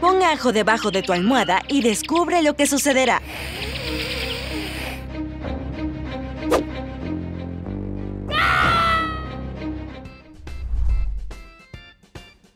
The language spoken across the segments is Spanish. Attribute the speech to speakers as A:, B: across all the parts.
A: Pon ajo debajo de tu almohada y descubre lo que sucederá.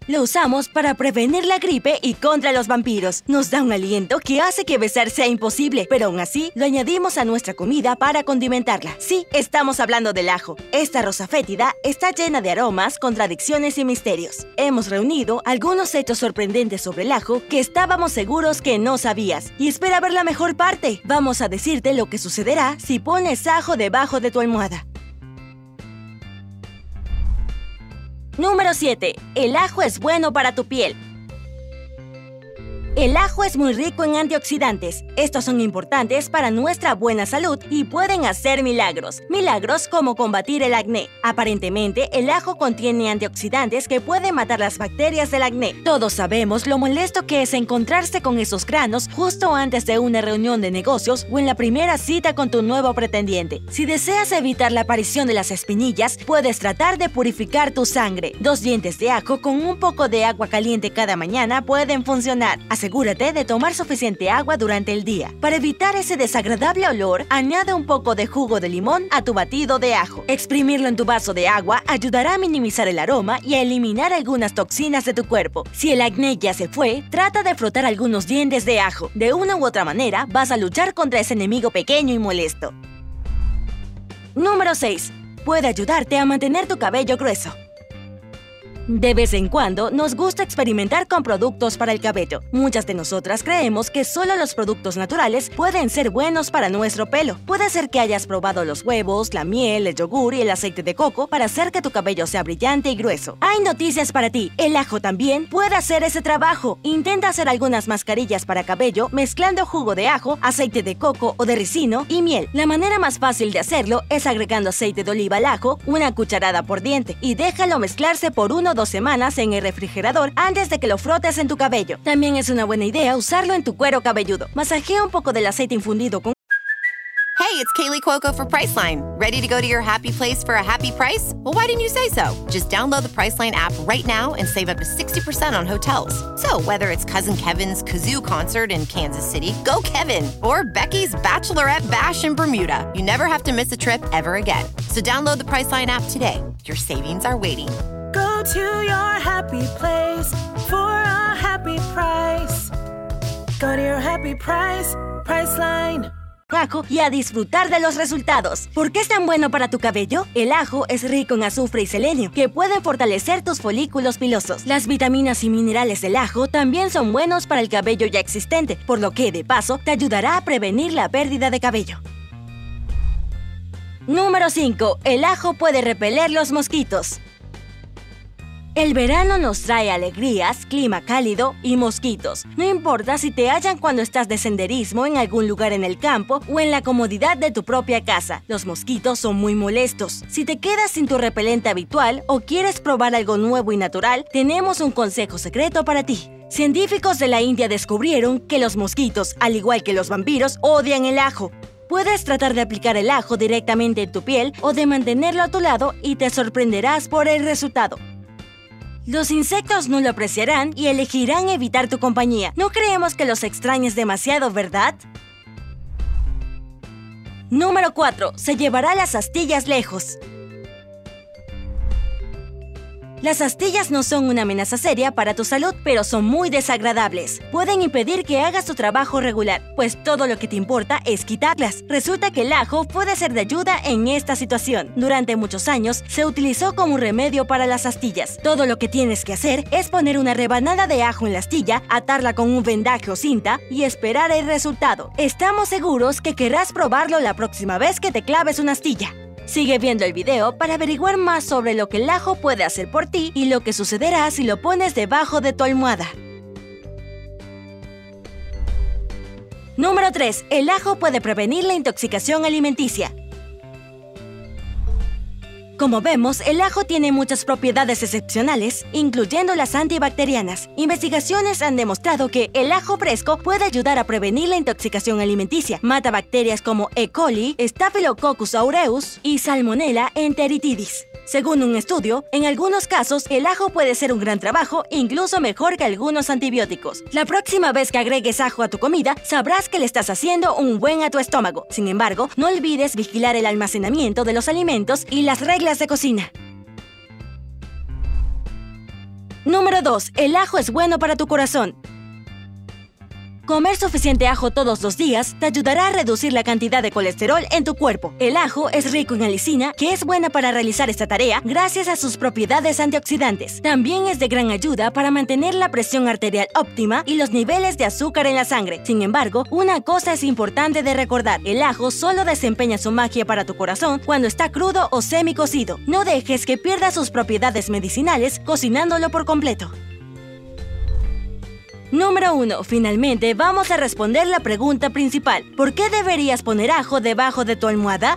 A: Lo usamos para prevenir la gripe y contra los vampiros. Nos da un aliento que hace que besar sea imposible, pero aún así lo añadimos a nuestra comida para condimentarla. Sí, estamos hablando del ajo. Esta rosa fétida está llena de aromas, contradicciones y misterios. Hemos reunido algunos hechos sorprendentes sobre el ajo que estábamos seguros que no sabías. Y espera ver la mejor parte. Vamos a decirte lo que sucederá si pones ajo debajo de tu almohada. Número 7. El ajo es bueno para tu piel. El ajo es muy rico en antioxidantes. Estos son importantes para nuestra buena salud y pueden hacer milagros. Milagros como combatir el acné. Aparentemente, el ajo contiene antioxidantes que pueden matar las bacterias del acné. Todos sabemos lo molesto que es encontrarse con esos granos justo antes de una reunión de negocios o en la primera cita con tu nuevo pretendiente. Si deseas evitar la aparición de las espinillas, puedes tratar de purificar tu sangre. Dos dientes de ajo con un poco de agua caliente cada mañana pueden funcionar. Asegúrate de tomar suficiente agua durante el día. Para evitar ese desagradable olor, añade un poco de jugo de limón a tu batido de ajo. Exprimirlo en tu vaso de agua ayudará a minimizar el aroma y a eliminar algunas toxinas de tu cuerpo. Si el acné ya se fue, trata de frotar algunos dientes de ajo. De una u otra manera, vas a luchar contra ese enemigo pequeño y molesto. Número 6. Puede ayudarte a mantener tu cabello grueso. De vez en cuando nos gusta experimentar con productos para el cabello. Muchas de nosotras creemos que solo los productos naturales pueden ser buenos para nuestro pelo. Puede ser que hayas probado los huevos, la miel, el yogur y el aceite de coco para hacer que tu cabello sea brillante y grueso. Hay noticias para ti. El ajo también puede hacer ese trabajo. Intenta hacer algunas mascarillas para cabello mezclando jugo de ajo, aceite de coco o de ricino y miel. La manera más fácil de hacerlo es agregando aceite de oliva al ajo, una cucharada por diente, y déjalo mezclarse por uno dos semanas en el refrigerador antes de que lo frotes en tu cabello. También es una buena idea usarlo en tu cuero cabelludo. Masajea un poco del aceite infundido con
B: Hey, it's Kaylee Cuoco for Priceline. Ready to go to your happy place for a happy price? Well, why didn't you say so? Just download the Priceline app right now and save up to 60% on hotels. So, whether it's Cousin Kevin's Kazoo concert in Kansas City, go Kevin, or Becky's Bachelorette Bash in Bermuda, you never have to miss a trip ever again. So, download the Priceline app today. Your savings are waiting.
C: To your happy place for a happy price. Go to your happy price,
A: ajo y a disfrutar de los resultados. ¿Por qué es tan bueno para tu cabello? El ajo es rico en azufre y selenio, que pueden fortalecer tus folículos pilosos. Las vitaminas y minerales del ajo también son buenos para el cabello ya existente, por lo que, de paso, te ayudará a prevenir la pérdida de cabello. Número 5. El ajo puede repeler los mosquitos. El verano nos trae alegrías, clima cálido y mosquitos. No importa si te hallan cuando estás de senderismo en algún lugar en el campo o en la comodidad de tu propia casa. Los mosquitos son muy molestos. Si te quedas sin tu repelente habitual o quieres probar algo nuevo y natural, tenemos un consejo secreto para ti. Científicos de la India descubrieron que los mosquitos, al igual que los vampiros, odian el ajo. Puedes tratar de aplicar el ajo directamente en tu piel o de mantenerlo a tu lado y te sorprenderás por el resultado. Los insectos no lo apreciarán y elegirán evitar tu compañía. No creemos que los extrañes demasiado, ¿verdad? Número 4. Se llevará las astillas lejos. Las astillas no son una amenaza seria para tu salud, pero son muy desagradables. Pueden impedir que hagas tu trabajo regular, pues todo lo que te importa es quitarlas. Resulta que el ajo puede ser de ayuda en esta situación. Durante muchos años se utilizó como un remedio para las astillas. Todo lo que tienes que hacer es poner una rebanada de ajo en la astilla, atarla con un vendaje o cinta y esperar el resultado. Estamos seguros que querrás probarlo la próxima vez que te claves una astilla. Sigue viendo el video para averiguar más sobre lo que el ajo puede hacer por ti y lo que sucederá si lo pones debajo de tu almohada. Número 3. El ajo puede prevenir la intoxicación alimenticia. Como vemos, el ajo tiene muchas propiedades excepcionales, incluyendo las antibacterianas. Investigaciones han demostrado que el ajo fresco puede ayudar a prevenir la intoxicación alimenticia. Mata bacterias como E. coli, Staphylococcus aureus y Salmonella enteritidis. Según un estudio, en algunos casos el ajo puede ser un gran trabajo, incluso mejor que algunos antibióticos. La próxima vez que agregues ajo a tu comida, sabrás que le estás haciendo un buen a tu estómago. Sin embargo, no olvides vigilar el almacenamiento de los alimentos y las reglas de cocina. Número 2. El ajo es bueno para tu corazón. Comer suficiente ajo todos los días te ayudará a reducir la cantidad de colesterol en tu cuerpo. El ajo es rico en alicina, que es buena para realizar esta tarea gracias a sus propiedades antioxidantes. También es de gran ayuda para mantener la presión arterial óptima y los niveles de azúcar en la sangre. Sin embargo, una cosa es importante de recordar, el ajo solo desempeña su magia para tu corazón cuando está crudo o semi-cocido. No dejes que pierda sus propiedades medicinales cocinándolo por completo. Número 1. Finalmente vamos a responder la pregunta principal. ¿Por qué deberías poner ajo debajo de tu almohada?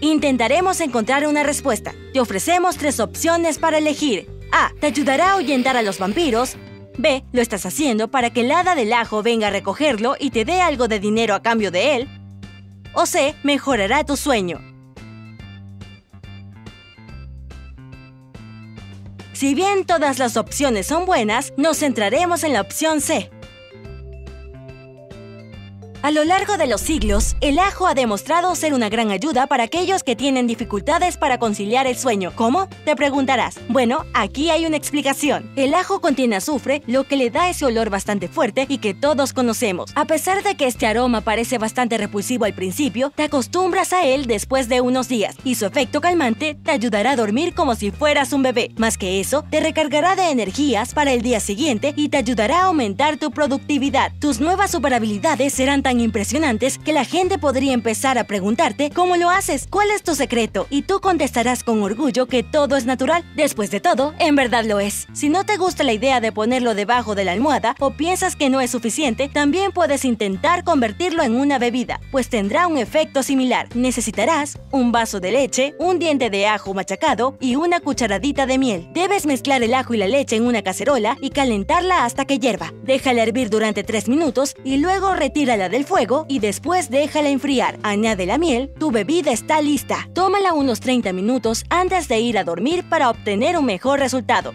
A: Intentaremos encontrar una respuesta. Te ofrecemos tres opciones para elegir. A. Te ayudará a ahuyentar a los vampiros. B. Lo estás haciendo para que el hada del ajo venga a recogerlo y te dé algo de dinero a cambio de él. O C. Mejorará tu sueño. Si bien todas las opciones son buenas, nos centraremos en la opción C. A lo largo de los siglos, el ajo ha demostrado ser una gran ayuda para aquellos que tienen dificultades para conciliar el sueño. ¿Cómo? Te preguntarás. Bueno, aquí hay una explicación. El ajo contiene azufre, lo que le da ese olor bastante fuerte y que todos conocemos. A pesar de que este aroma parece bastante repulsivo al principio, te acostumbras a él después de unos días y su efecto calmante te ayudará a dormir como si fueras un bebé. Más que eso, te recargará de energías para el día siguiente y te ayudará a aumentar tu productividad. Tus nuevas superhabilidades serán impresionantes que la gente podría empezar a preguntarte cómo lo haces, cuál es tu secreto, y tú contestarás con orgullo que todo es natural. Después de todo, en verdad lo es. Si no te gusta la idea de ponerlo debajo de la almohada o piensas que no es suficiente, también puedes intentar convertirlo en una bebida, pues tendrá un efecto similar. Necesitarás un vaso de leche, un diente de ajo machacado y una cucharadita de miel. Debes mezclar el ajo y la leche en una cacerola y calentarla hasta que hierva. Déjala hervir durante 3 minutos y luego retírala del fuego y después déjala enfriar. Añade la miel, tu bebida está lista. Tómala unos 30 minutos antes de ir a dormir para obtener un mejor resultado.